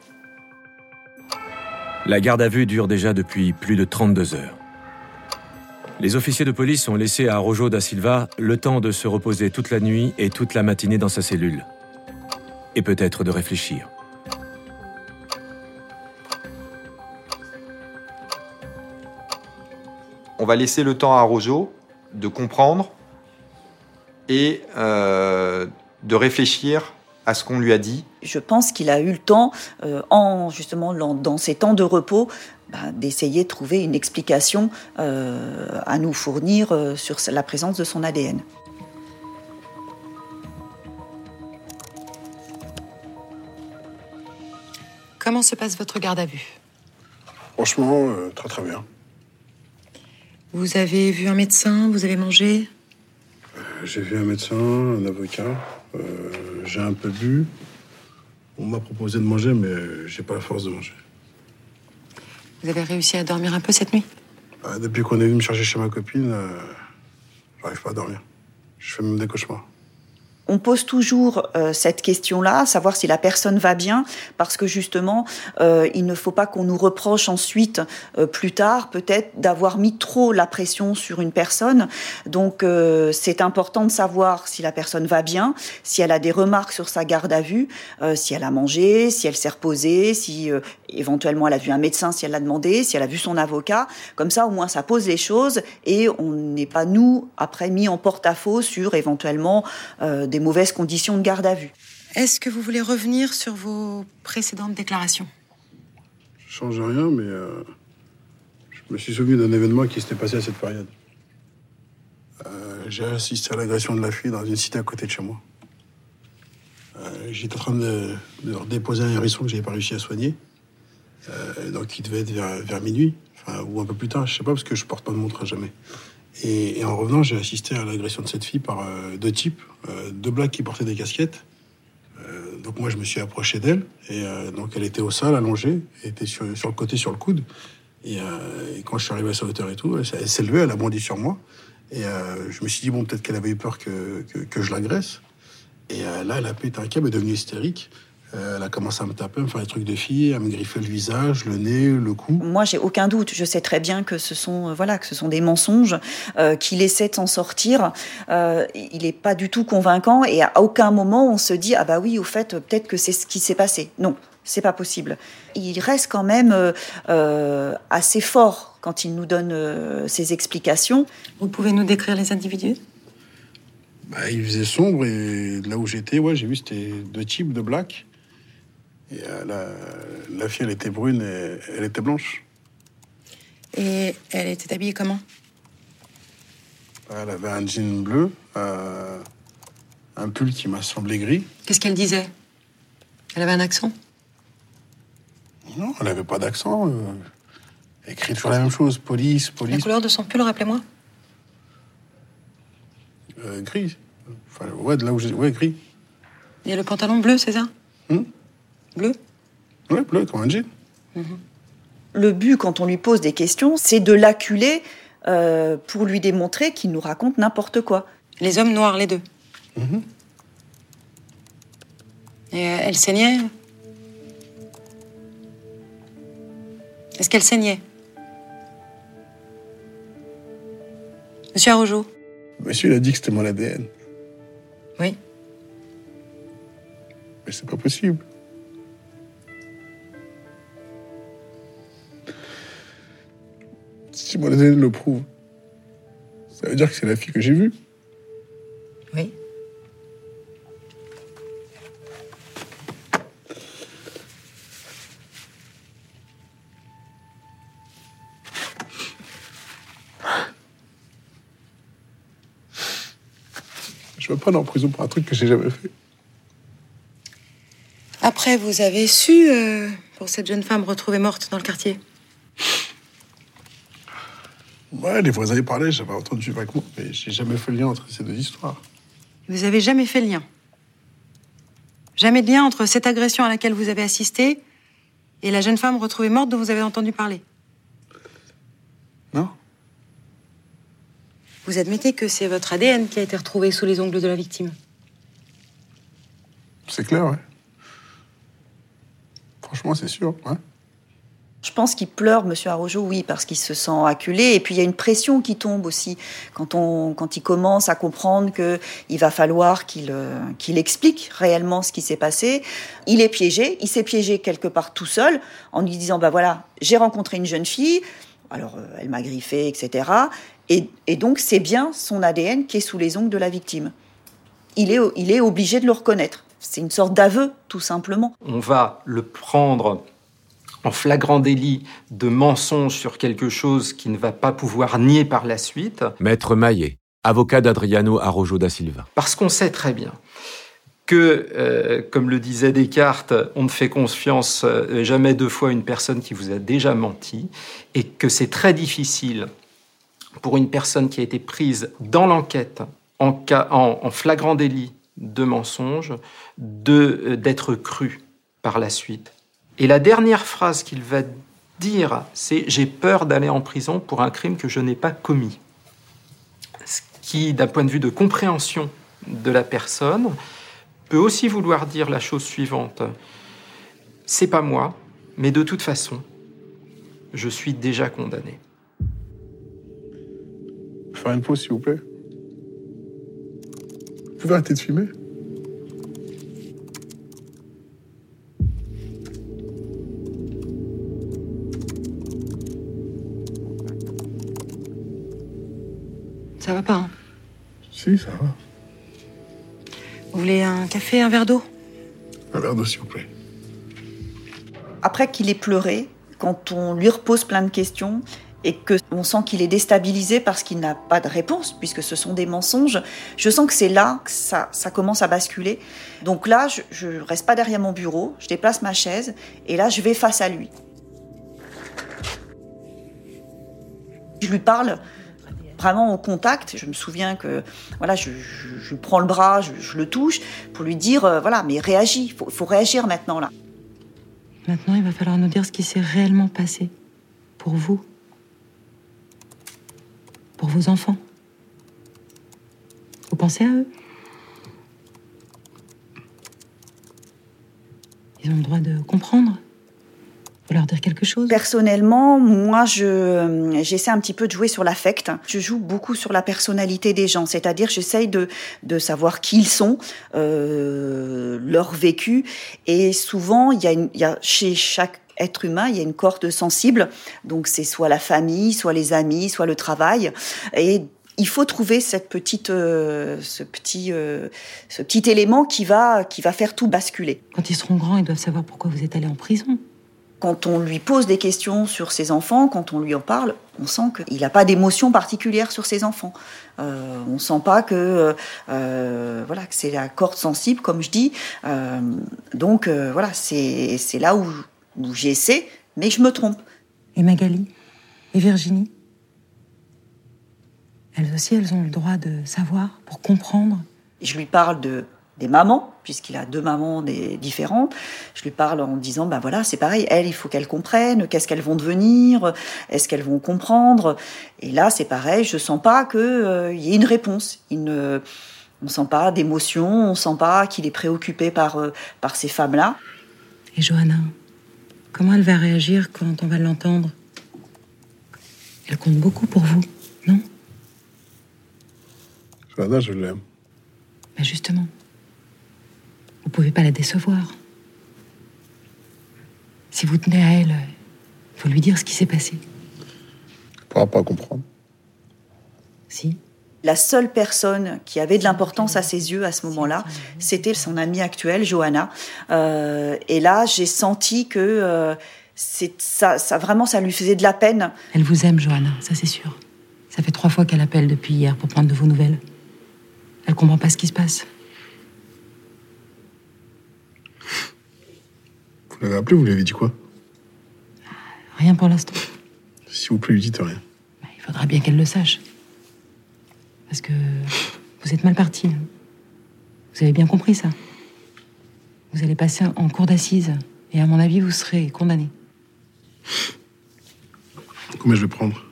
Speaker 1: La garde à vue dure déjà depuis plus de 32 heures. Les officiers de police ont laissé à Arrojo da Silva le temps de se reposer toute la nuit et toute la matinée dans sa cellule. Et peut-être de réfléchir.
Speaker 6: On va laisser le temps à Rojo de comprendre et euh, de réfléchir à ce qu'on lui a dit.
Speaker 13: Je pense qu'il a eu le temps, euh, en justement dans- ces temps de repos, bah, d'essayer de trouver une explication euh, à nous fournir euh, sur la présence de son ADN.
Speaker 14: Comment se passe votre garde à vue?
Speaker 3: Franchement, euh, très très bien.
Speaker 14: Vous avez vu un médecin Vous avez mangé?
Speaker 3: Euh, J'ai vu un médecin, un avocat. euh, j'ai un peu bu. On m'a proposé de manger, mais j'ai pas la force de manger.
Speaker 14: Vous avez réussi à dormir un peu cette nuit?
Speaker 3: Euh, depuis qu'on est venu me chercher chez ma copine, j'arrive pas à dormir. Je fais même des cauchemars.
Speaker 13: On pose toujours euh, cette question-là, savoir si la personne va bien, parce que justement, euh, il ne faut pas qu'on nous reproche ensuite, euh, plus tard, peut-être d'avoir mis trop la pression sur une personne. Donc, euh, c'est important de savoir si la personne va bien, si elle a des remarques sur sa garde à vue, euh, si elle a mangé, si elle s'est reposée, si euh, éventuellement elle a vu un médecin, si elle l'a demandé, si elle a vu son avocat. Comme ça, au moins, ça pose les choses et on n'est pas nous après mis en porte-à-faux sur éventuellement des mauvaises conditions de garde à vue.
Speaker 14: Est-ce que vous voulez revenir sur vos précédentes déclarations?
Speaker 3: Je change rien, mais euh, je me suis souvenu d'un événement qui s'était passé à cette période. Euh, j'ai assisté à l'agression de la fille dans une cité à côté de chez moi. Euh, J'étais en train de, de leur déposer un hérisson que j'avais pas réussi à soigner. Euh, donc il devait être vers, vers minuit, enfin, ou un peu plus tard, je sais pas, parce que je porte pas de montre à jamais. Et, en revenant, j'ai assisté à l'agression de cette fille par euh, deux types, euh, deux blacks qui portaient des casquettes. Euh, donc moi, je me suis approché d'elle, et donc elle était au sol, allongée, était sur, le côté, sur le coude. Et, quand je suis arrivé à sa hauteur et tout, elle, s'est- levée, elle a bondi sur moi. Et je me suis dit, bon, peut-être qu'elle avait eu peur que, que, je l'agresse. Et là, elle a pété un câble, est devenue hystérique. Euh, elle a commencé à me taper, à me faire des trucs de fille, à me griffer le visage, le nez, le cou.
Speaker 13: Moi, j'ai aucun doute. Je sais très bien que ce sont, euh, voilà, que ce sont des mensonges, euh, qu'il essaie de s'en sortir. Euh, il n'est pas du tout convaincant et à aucun moment on se dit ah bah oui, au fait, peut-être que c'est ce qui s'est passé. Non, c'est pas possible. Il reste quand même euh, euh, assez fort quand il nous donne euh, ses explications.
Speaker 14: Vous pouvez nous décrire les individus?
Speaker 3: Bah, il faisait sombre et là où j'étais, ouais, j'ai vu c'était deux types de black. Et euh, la, la fille, elle était brune et elle était blanche.
Speaker 14: Et elle était habillée comment?
Speaker 3: Elle avait un jean bleu, euh, un pull qui m'a semblé gris.
Speaker 14: Qu'est-ce qu'elle disait? Elle avait un accent?
Speaker 3: Non, elle avait pas d'accent. euh, elle écrit toujours la même chose police,
Speaker 14: La
Speaker 3: police,
Speaker 14: couleur de son pull, rappelez-moi
Speaker 3: euh, gris. Enfin, ouais, de là où j'ai. Ouais, gris.
Speaker 14: Et le pantalon bleu, c'est ça?
Speaker 3: Hmm?
Speaker 14: Bleu
Speaker 3: Ouais, bleu, comme un jean.
Speaker 13: Le but, quand on lui pose des questions, c'est de l'acculer euh, pour lui démontrer qu'il nous raconte n'importe quoi.
Speaker 14: Les hommes noirs, les deux.
Speaker 3: Mhm.
Speaker 14: Et euh, elle saignait Est-ce qu'elle saignait? Monsieur Arrojo
Speaker 3: Monsieur, il a dit que c'était mon ADN.
Speaker 14: Oui.
Speaker 3: Mais c'est pas possible. Si mon ADN le prouve, ça veut dire que c'est la fille que j'ai vue.
Speaker 14: Oui.
Speaker 3: Je vais pas aller en prison pour un truc que j'ai jamais fait.
Speaker 14: Après, vous avez su euh, pour cette jeune femme retrouvée morte dans le quartier?
Speaker 3: Ouais, les voisins y parlaient, j'avais entendu vaguement, mais j'ai jamais fait le lien entre ces deux histoires.
Speaker 14: Vous avez jamais fait le lien? Jamais de lien entre cette agression à laquelle vous avez assisté et la jeune femme retrouvée morte dont vous avez entendu parler?
Speaker 3: Non.
Speaker 14: Vous admettez que c'est votre ADN qui a été retrouvé sous les ongles de la victime?
Speaker 3: C'est clair, ouais. Franchement, c'est sûr, ouais.
Speaker 13: Je pense qu'il pleure, Monsieur Arrojo, oui, parce qu'il se sent acculé. Et puis il y a une pression qui tombe aussi quand on, quand il commence à comprendre que il va falloir qu'il euh, explique réellement ce qui s'est passé. Il est piégé, il s'est piégé quelque part tout seul en lui disant bah voilà, j'ai rencontré une jeune fille, alors euh, elle m'a griffé, etc. Et, et donc c'est bien son ADN qui est sous les ongles de la victime. Il est, il est obligé de le reconnaître. C'est une sorte d'aveu, tout simplement.
Speaker 8: On va le prendre en flagrant délit de mensonge sur quelque chose qu'il ne va pas pouvoir nier par la suite.
Speaker 1: Maître Maillet, avocat d'Adriano Arrojo da Silva.
Speaker 8: Parce qu'on sait très bien que, euh, comme le disait Descartes, on ne fait confiance euh, jamais deux fois à une personne qui vous a déjà menti, et que c'est très difficile pour une personne qui a été prise dans l'enquête en, cas- en- en flagrant délit de mensonge de- euh, d'être crue par la suite. Et la dernière phrase qu'il va dire, c'est J'ai peur d'aller en prison pour un crime que je n'ai pas commis. Ce qui, d'un point de vue de compréhension de la personne, peut aussi vouloir dire la chose suivante C'est pas moi, mais de toute façon, je suis déjà condamné.
Speaker 3: Faire une pause, s'il vous plaît. Vous pouvez arrêter de filmer
Speaker 14: Ça va pas, hein
Speaker 3: Si, ça va.
Speaker 14: Vous voulez un café, un verre d'eau?
Speaker 3: Un verre d'eau, s'il vous plaît.
Speaker 13: Après qu'il ait pleuré, quand on lui repose plein de questions et que on sent qu'il est déstabilisé parce qu'il n'a pas de réponse puisque ce sont des mensonges, je sens que c'est là que ça, ça commence à basculer. Donc là, je, je reste pas derrière mon bureau, je déplace ma chaise et là, je vais face à lui. Je lui parle vraiment au contact. Je me souviens que voilà, je, je- prends le bras, je, le touche pour lui dire euh, voilà, mais réagis, faut, faut réagir maintenant là.
Speaker 14: Maintenant, il va falloir nous dire ce qui s'est réellement passé. Pour vous. Pour vos enfants. Vous pensez à eux? Ils ont le droit de comprendre. Leur dire quelque chose.
Speaker 13: Personnellement, moi, je j'essaie un petit peu de jouer sur l'affect. Je joue beaucoup sur la personnalité des gens, c'est-à-dire j'essaye de de savoir qui ils sont, euh, leur vécu, et souvent il y a une, il y a chez chaque être humain, il y a une corde sensible. Donc c'est soit la famille, soit les amis, soit le travail, et il faut trouver cette petite, euh, ce petit, euh, ce petit élément qui va, qui va faire tout basculer.
Speaker 14: Quand ils seront grands, ils doivent savoir pourquoi vous êtes allé en prison.
Speaker 13: Quand on lui pose des questions sur ses enfants, quand on lui en parle, on sent qu'il n'a pas d'émotion particulière sur ses enfants. Euh, on sent pas que euh, voilà que c'est la corde sensible, comme je dis. Euh, donc euh, voilà, c'est c'est là où, où j'essaie, mais je me trompe.
Speaker 14: Et Magali Et Virginie Elles aussi, elles ont le droit de savoir pour comprendre.
Speaker 13: Je lui parle de des mamans, puisqu'il a deux mamans des, différentes. Je lui parle en disant, ben voilà, c'est pareil, elles, il faut qu'elles comprennent, qu'est-ce qu'elles vont devenir, est-ce qu'elles vont comprendre. Et là, c'est pareil, je sens pas qu'il il y ait une réponse. Il ne, on sent pas d'émotion, on sent pas qu'il est préoccupé par, euh, par ces femmes-là.
Speaker 14: Et Johanna Comment elle va réagir quand on va l'entendre? Elle compte beaucoup pour vous, non?
Speaker 3: Johanna, je l'aime.
Speaker 14: Ben justement, vous pouvez pas la décevoir. Si vous tenez à elle, il faut lui dire ce qui s'est passé.
Speaker 3: Elle pourra pas comprendre.
Speaker 14: Si.
Speaker 13: La seule personne qui avait de l'importance à ses yeux à ce moment-là, c'était son amie actuelle, Johanna. Euh, et là, j'ai senti que euh, c'est ça, ça vraiment, ça lui faisait de la peine.
Speaker 14: Elle vous aime, Johanna, ça c'est sûr. Ça fait trois fois qu'elle appelle depuis hier pour prendre de vos nouvelles. Elle comprend pas ce qui se passe.
Speaker 3: Vous l'avez appelé, vous lui avez dit quoi?
Speaker 14: Rien pour l'instant.
Speaker 3: S'il vous plaît, lui dites rien.
Speaker 14: Il faudra bien qu'elle le sache. Parce que vous êtes mal parti. Vous avez bien compris ça? Vous allez passer en cour d'assises. Et à mon avis, vous serez condamné.
Speaker 3: Combien je vais prendre?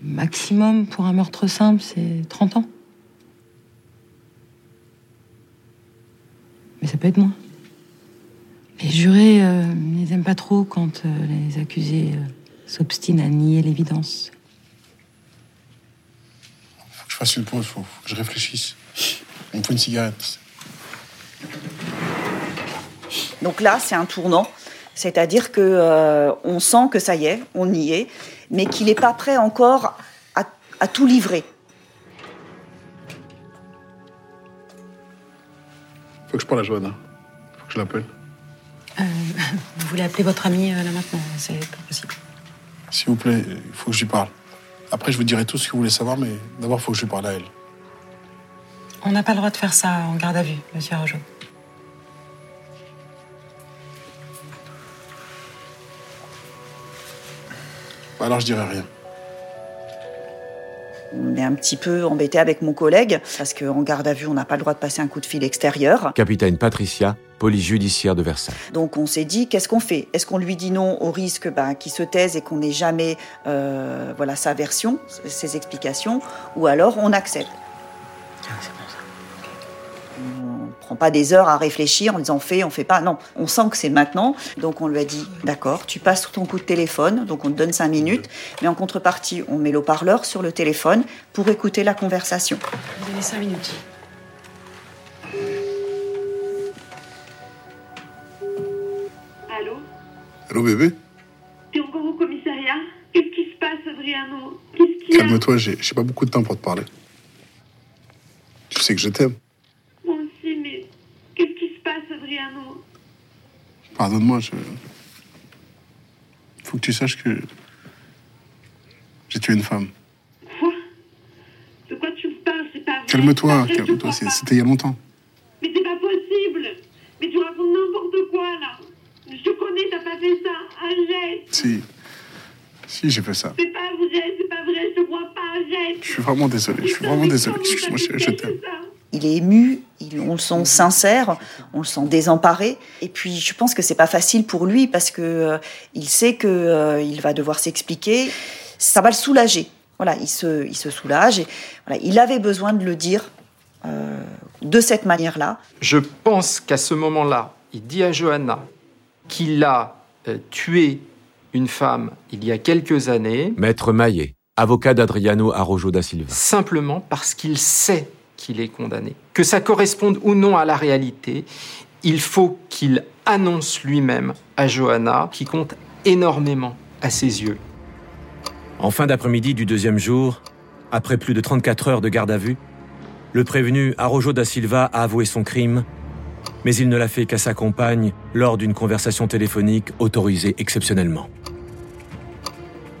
Speaker 14: Maximum pour un meurtre simple, c'est 30 ans. Mais ça peut être moins. Les jurés euh, ils aiment pas trop quand euh, les accusés euh, s'obstinent à nier l'évidence.
Speaker 3: Faut que je fasse une pause, faut, faut que je réfléchisse. Il me faut une cigarette.
Speaker 13: Donc là, c'est un tournant. C'est-à-dire que euh, on sent que ça y est, on y est, mais qu'il n'est pas prêt encore à, à tout livrer.
Speaker 3: Faut que je parle à Johanna. Faut que je l'appelle.
Speaker 14: Euh, vous voulez appeler votre ami euh, là maintenant, c'est pas possible.
Speaker 3: S'il vous plaît, il faut que je lui parle. Après, je vous dirai tout ce que vous voulez savoir, mais d'abord, il faut que je lui parle à elle.
Speaker 14: On n'a pas le droit de faire ça en garde à vue, monsieur Arjo.
Speaker 3: Bah, alors, je dirai rien.
Speaker 13: On est un petit peu embêté avec mon collègue, parce qu'en garde à vue, on n'a pas le droit de passer un coup de fil extérieur.
Speaker 1: Capitaine Patricia, police judiciaire de Versailles.
Speaker 13: Donc on s'est dit, qu'est-ce qu'on fait? Est-ce qu'on lui dit non au risque ben, qu'il se taise et qu'on n'ait jamais euh, voilà, sa version, ses explications, ou alors on accepte? On prend pas des heures à réfléchir en disant on fait, on fait pas. Non, on sent que c'est maintenant. Donc on lui a dit d'accord, tu passes ton coup de téléphone, donc on te donne cinq minutes, mais en contrepartie, on met l'eau-parleur sur le téléphone pour écouter la conversation.
Speaker 14: Vous avez cinq minutes.
Speaker 15: Allô?
Speaker 3: Allô bébé?
Speaker 15: T'es encore au commissariat? Qu'est-ce qui se passe, Adriano? Qu'est-ce qu'il y a?
Speaker 3: Calme-toi, j'ai pas beaucoup de temps pour te parler. Tu sais que je t'aime.
Speaker 15: Moi aussi, mais qu'est-ce qui se
Speaker 3: Pardonne-moi, je. Faut que tu saches que. J'ai tué une femme.
Speaker 15: Quoi? De quoi tu parles? C'est pas vrai.
Speaker 3: Calme-toi, calme-toi, c'était il y a longtemps.
Speaker 15: Mais c'est pas possible Mais tu racontes n'importe quoi, là Je te connais, t'as pas fait ça Arrête
Speaker 3: Si. Si, j'ai fait ça.
Speaker 15: C'est pas vrai, c'est pas vrai, je te crois pas, arrête
Speaker 3: Je suis vraiment désolé, je suis vraiment désolé. Excuse-moi, je, je t'aime.
Speaker 13: Il est ému, il- on le sent sincère, on le sent désemparé. Et puis, je pense que c'est pas facile pour lui parce que euh, il sait que euh, il va devoir s'expliquer. Ça va le soulager. Voilà, il se, il se soulage. Et, voilà, il avait besoin de le dire euh, de cette manière-là.
Speaker 8: Je pense qu'à ce moment-là, il dit à Johanna qu'il a euh, tué une femme il y a quelques années,
Speaker 1: Maître Maillet, avocat d'Adriano Arrojo da Silva.
Speaker 8: simplement parce qu'il sait qu'il est condamné. Que ça corresponde ou non à la réalité, il faut qu'il annonce lui-même à Johanna, qui compte énormément à ses yeux.
Speaker 1: En fin d'après-midi du deuxième jour, après plus de 34 heures de garde à vue, le prévenu Arrojo da Silva a avoué son crime, mais il ne l'a fait qu'à sa compagne lors d'une conversation téléphonique autorisée exceptionnellement.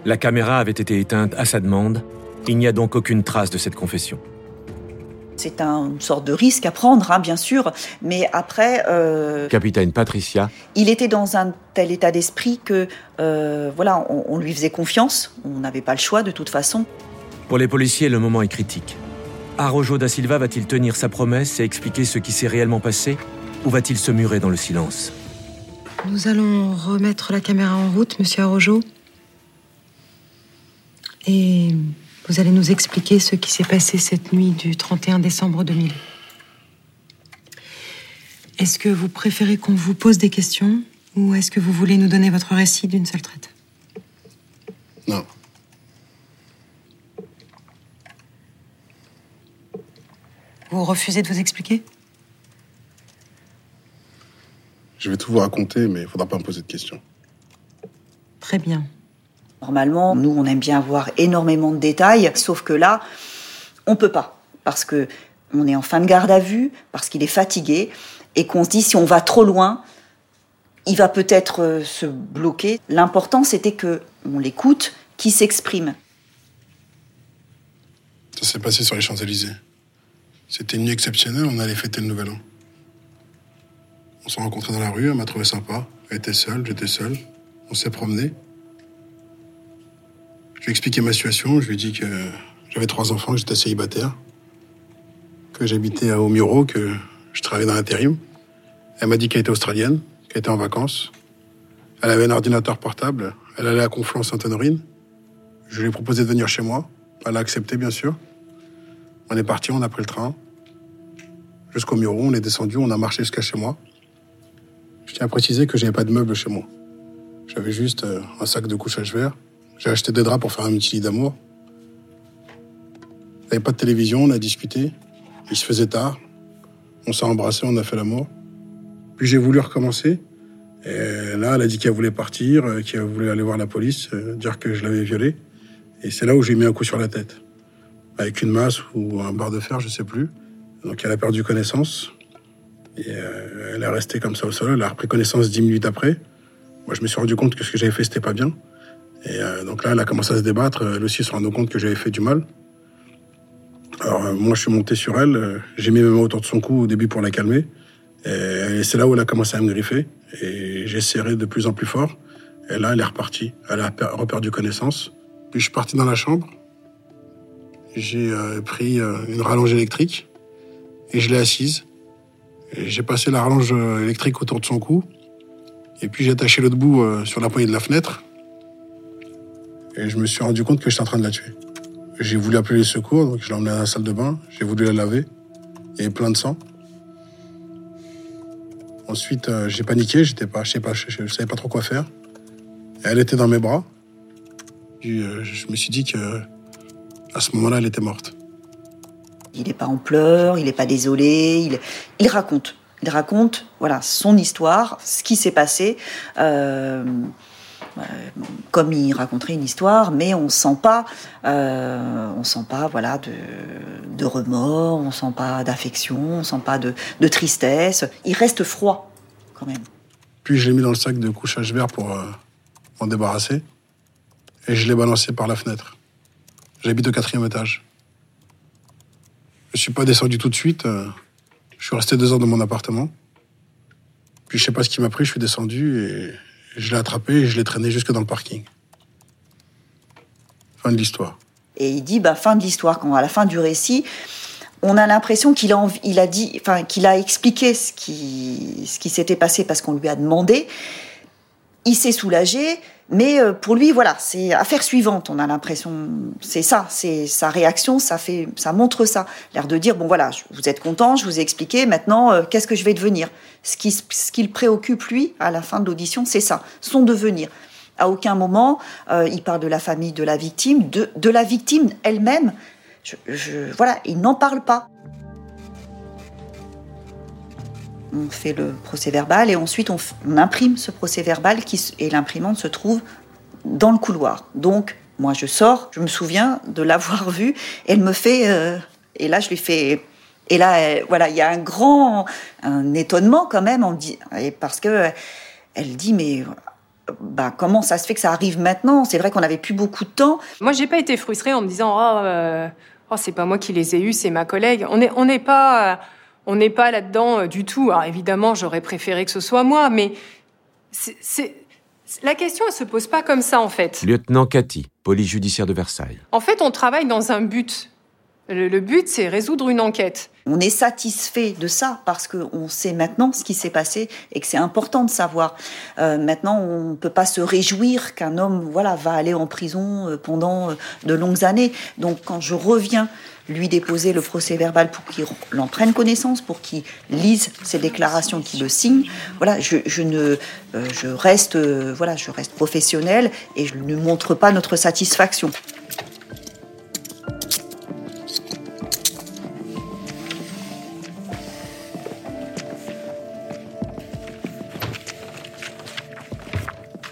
Speaker 1: La caméra avait été éteinte à sa demande, il n'y a donc aucune trace de cette confession.
Speaker 13: C'est un- une sorte de risque à prendre, hein, bien sûr. Mais après, euh,
Speaker 1: Capitaine Patricia,
Speaker 13: il était dans un tel état d'esprit que, euh, voilà, on, on lui faisait confiance. On n'avait pas le choix de toute façon.
Speaker 1: pour les policiers, le moment est critique. Arrojo da Silva va-t-il tenir sa promesse et expliquer ce qui s'est réellement passé, ou va-t-il se murer dans le silence?
Speaker 14: Nous allons remettre la caméra en route, monsieur Arrojo. Et vous allez nous expliquer ce qui s'est passé cette nuit du 31 décembre 2000. Est-ce que vous préférez qu'on vous pose des questions ou est-ce que vous voulez nous donner votre récit d'une seule traite?
Speaker 3: Non.
Speaker 14: Vous refusez de vous expliquer?
Speaker 3: Je vais tout vous raconter, mais il faudra pas me poser de questions.
Speaker 14: Très bien.
Speaker 13: Normalement, nous, on aime bien avoir énormément de détails, sauf que là, on peut pas. Parce que on est en fin de garde à vue, parce qu'il est fatigué, et qu'on se dit, si on va trop loin, il va peut-être euh, se bloquer. L'important, c'était que on l'écoute, qu'il s'exprime.
Speaker 3: Ça s'est passé sur les Champs-Élysées. C'était une nuit exceptionnelle, on allait fêter le Nouvel An. On s'est rencontrés dans la rue, elle m'a trouvé sympa. Elle était seule, j'étais seul. On s'est promenés. Je lui ai expliqué ma situation, je lui ai dit que j'avais trois enfants, que j'étais célibataire, que j'habitais au Muro, que je travaillais dans l'intérim. Elle m'a dit qu'elle était australienne, qu'elle était en vacances. Elle avait un ordinateur portable, elle allait à Conflans-Sainte-Honorine. Je lui ai proposé de venir chez moi. Elle a accepté, bien sûr. On est parti, on a pris le train. Jusqu'au Muro, on est descendu, on a marché jusqu'à chez moi. Je tiens à préciser que j'avais pas de meubles chez moi. J'avais juste euh, un sac de couchage vert. J'ai acheté des draps pour faire un petit d'amour. Il n'y avait pas de télévision, on a discuté. Il se faisait tard. On s'est embrassé, on a fait l'amour. Puis j'ai voulu recommencer. Et là, elle a dit qu'elle voulait partir, euh, qu'elle voulait aller voir la police, euh, dire que je l'avais violée. Et c'est là où j'ai mis un coup sur la tête. Avec une masse ou un barre de fer, je sais plus. Donc elle a perdu connaissance. Et euh, elle est restée comme ça au sol. Elle a repris connaissance dix minutes après. Moi, je me suis rendu compte que ce que j'avais fait, c'était pas bien. Et euh, donc là, elle a commencé à se débattre. Elle aussi se rendant compte que j'avais fait du mal. Alors euh, moi, je suis monté sur elle. euh, J'ai mis mes mains autour de son cou au début pour la calmer. Et, c'est là où elle a commencé à me griffer. Et j'ai serré de plus en plus fort. Et là, elle est repartie. Elle a per- reperdu connaissance. Puis je suis parti dans la chambre. J'ai euh, pris euh, une rallonge électrique et je l'ai assise. J'ai passé la rallonge euh, électrique autour de son cou. Et puis j'ai attaché l'autre bout euh, sur la poignée de la fenêtre. Et je me suis rendu compte que j'étais en train de la tuer. J'ai voulu appeler les secours, donc je l'ai emmenée à la salle de bain. J'ai voulu la laver. Il y avait plein de sang. Ensuite, euh, j'ai paniqué, j'étais pas, je je savais pas trop quoi faire. Et elle était dans mes bras. Puis, euh, je me suis dit que à ce moment-là, elle était morte.
Speaker 13: Il n'est pas en pleurs, il n'est pas désolé, il, raconte. Il raconte, voilà, son histoire, ce qui s'est passé, euh, comme il raconterait une histoire, mais on sent pas, euh, on sent pas, voilà, de, de remords, on sent pas d'affection, on sent pas de, de tristesse. Il reste froid, quand même.
Speaker 3: Puis je l'ai mis dans le sac de couchage vert pour euh, m'en débarrasser. Et je l'ai balancé par la fenêtre. J'habite au quatrième étage. Je suis pas descendu tout de suite. euh, je suis resté deux heures dans mon appartement. Puis je sais pas ce qui m'a pris, je suis descendu et je l'ai attrapé et je l'ai traîné jusque dans le parking. Fin de l'histoire.
Speaker 13: Et il dit, bah, fin de l'histoire, quand à la fin du récit, on a l'impression qu'il a, il a dit, enfin, qu'il a expliqué ce qui, ce qui s'était passé parce qu'on lui a demandé. Il s'est soulagé, mais euh, pour lui, voilà, c'est affaire suivante. On a l'impression, c'est ça, c'est sa réaction, ça fait, ça montre ça, l'air de dire, bon voilà, vous êtes content, je vous ai expliqué, maintenant, euh, qu'est-ce que je vais devenir? Ce qui, ce qui le préoccupe lui à la fin de l'audition, c'est ça, son devenir. À aucun moment, euh, il parle de la famille de la victime, de, de la victime elle-même. Je, je- voilà, il n'en parle pas. On fait le procès verbal et ensuite on, imprime ce procès verbal qui, et l'imprimante se trouve dans le couloir. Donc, moi, je sors, je me souviens de l'avoir vue. Elle me fait. euh, et là, je lui fais. Et là, euh, voilà, il y a un grand un étonnement quand même, on dit, et parce que euh, elle dit, mais bah, comment ça se fait que ça arrive maintenant? C'est vrai qu'on n'avait plus beaucoup de temps.
Speaker 5: Moi, j'ai pas été frustrée en me disant oh, oh, c'est pas moi qui les ai eus, c'est ma collègue. On n'est on pas on n'est pas là-dedans euh, du tout. Alors évidemment, j'aurais préféré que ce soit moi, mais c'est la question elle se pose pas comme ça en fait.
Speaker 1: Lieutenant Cathy, police judiciaire de Versailles.
Speaker 5: En fait, on travaille dans un but. Le, le but, c'est résoudre une enquête.
Speaker 13: On est satisfait de ça parce qu'on sait maintenant ce qui s'est passé et que c'est important de savoir. Euh, maintenant, on ne peut pas se réjouir qu'un homme voilà, va aller en prison euh, pendant de longues années. Donc quand je reviens lui déposer le procès verbal pour qu'il en prenne connaissance, pour qu'il lise ses déclarations, qu'il le signe. Voilà, je, euh, euh, reste professionnel et je ne montre pas notre satisfaction.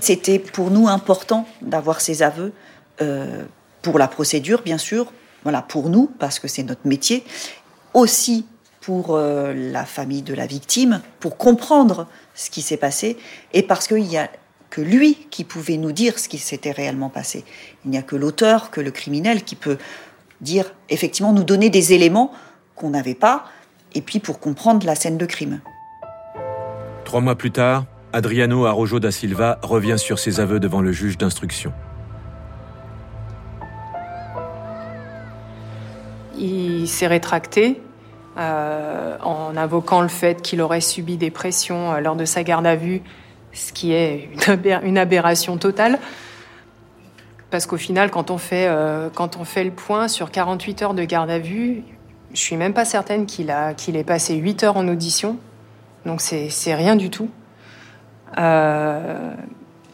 Speaker 13: C'était pour nous important d'avoir ces aveux euh, pour la procédure, bien sûr, voilà, pour nous, parce que c'est notre métier, aussi pour euh, la famille de la victime, pour comprendre ce qui s'est passé, et parce qu'il n'y a que lui qui pouvait nous dire ce qui s'était réellement passé. Il n'y a que l'auteur, que le criminel qui peut dire, effectivement, nous donner des éléments qu'on n'avait pas, et puis pour comprendre la scène de crime.
Speaker 1: Trois mois plus tard, Adriano Arrojo da Silva revient sur ses aveux devant le juge d'instruction.
Speaker 5: Il s'est rétracté euh, en invoquant le fait qu'il aurait subi des pressions euh, lors de sa garde à vue, ce qui est une, aber- une aberration totale. Parce qu'au final, quand on, fait, euh, quand on fait le point sur 48 heures de garde à vue, je suis même pas certaine qu'il ait passé 8 heures en audition. Donc c'est rien du tout.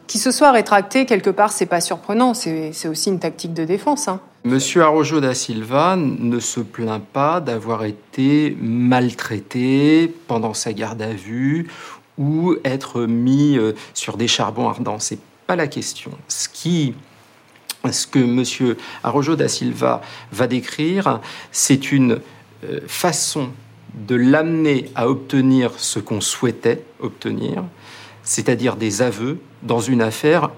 Speaker 5: Qu'il se soit rétracté quelque part, c'est pas surprenant. C'est c'est aussi une tactique de défense. hein.
Speaker 8: Monsieur Arrojo da Silva ne se plaint pas d'avoir été maltraité pendant sa garde à vue ou être mis euh, sur des charbons ardents. C'est pas la question. Ce qui ce que Monsieur Arrojo da Silva va décrire, c'est une euh, façon de l'amener à obtenir ce qu'on souhaitait obtenir, c'est-à-dire des aveux dans une affaire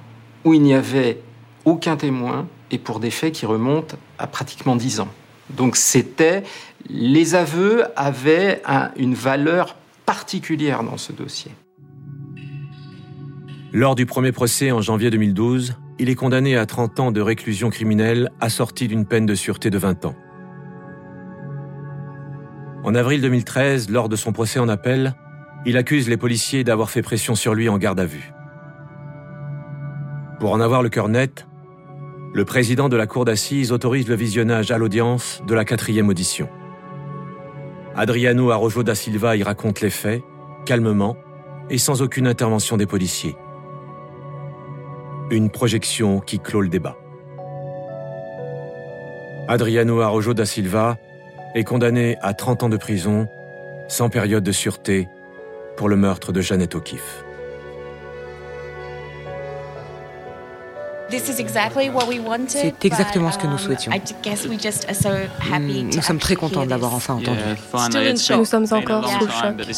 Speaker 8: où il n'y avait aucun témoin et pour des faits qui remontent à pratiquement dix ans. Donc c'était les aveux avaient un- une valeur particulière dans ce dossier.
Speaker 1: Lors du premier procès en janvier 2012, il est condamné à 30 ans de réclusion criminelle assortie d'une peine de sûreté de 20 ans. En avril 2013, lors de son procès en appel, il accuse les policiers d'avoir fait pression sur lui en garde à vue. Pour en avoir le cœur net, le président de la cour d'assises autorise le visionnage à l'audience de la quatrième audition. Adriano Arrojo da Silva y raconte les faits, calmement et sans aucune intervention des policiers. Une projection qui clôt le débat. Adriano Arrojo da Silva est condamné à 30 ans de prison, sans période de sûreté, pour le meurtre de Jeannette O'Keeffe.
Speaker 16: C'est exactement ce que nous souhaitions. Hmm, nous sommes très contents de l'avoir enfin entendu.
Speaker 5: Nous sommes encore sous le choc.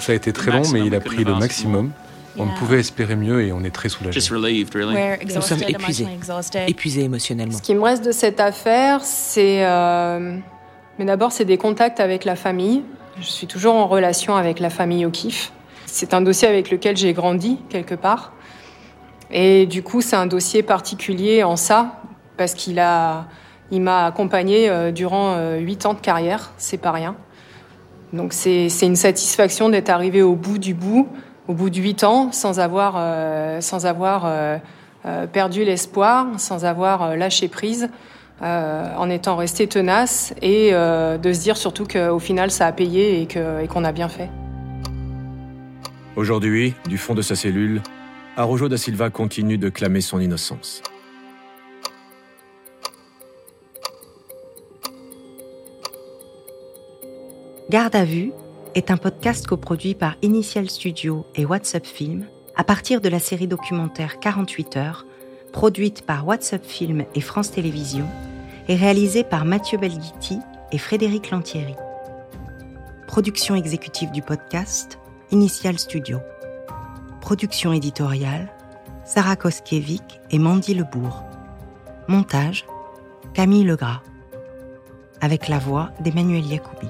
Speaker 17: Ça a été très long, mais il a pris le maximum. On ne pouvait espérer mieux et on est très soulagés.
Speaker 16: Nous sommes épuisés, épuisés émotionnellement.
Speaker 5: Ce qui me reste de cette affaire, c'est... euh, Mais d'abord, c'est des contacts avec la famille. Je suis toujours en relation avec la famille O'Keeffe. C'est un dossier avec lequel j'ai grandi, quelque part. Et du coup, c'est un dossier particulier en ça, parce qu'il a, il m'a accompagné euh, durant euh, huit ans de carrière, c'est pas rien. Donc c'est une satisfaction d'être arrivé au bout du bout, au bout de huit ans, sans avoir, euh, sans avoir perdu l'espoir, sans avoir lâché prise, en étant resté tenace et de se dire surtout qu'au final ça a payé et que- et qu'on a bien fait.
Speaker 1: Aujourd'hui, du fond de sa cellule, Arrojo da Silva continue de clamer son innocence.
Speaker 18: Garde à vue est un podcast coproduit par Initial Studio et WhatsApp Film à partir de la série documentaire 48 heures, produite par WhatsApp Film et France Télévisions et réalisée par Mathieu Belghiti et Frédéric Lantieri. Production exécutive du podcast, Initial Studio. Production éditoriale, Sarah Koskiewicz et Mandy Lebourg. Montage, Camille Legras. Avec la voix d'Emmanuel Yacoubi.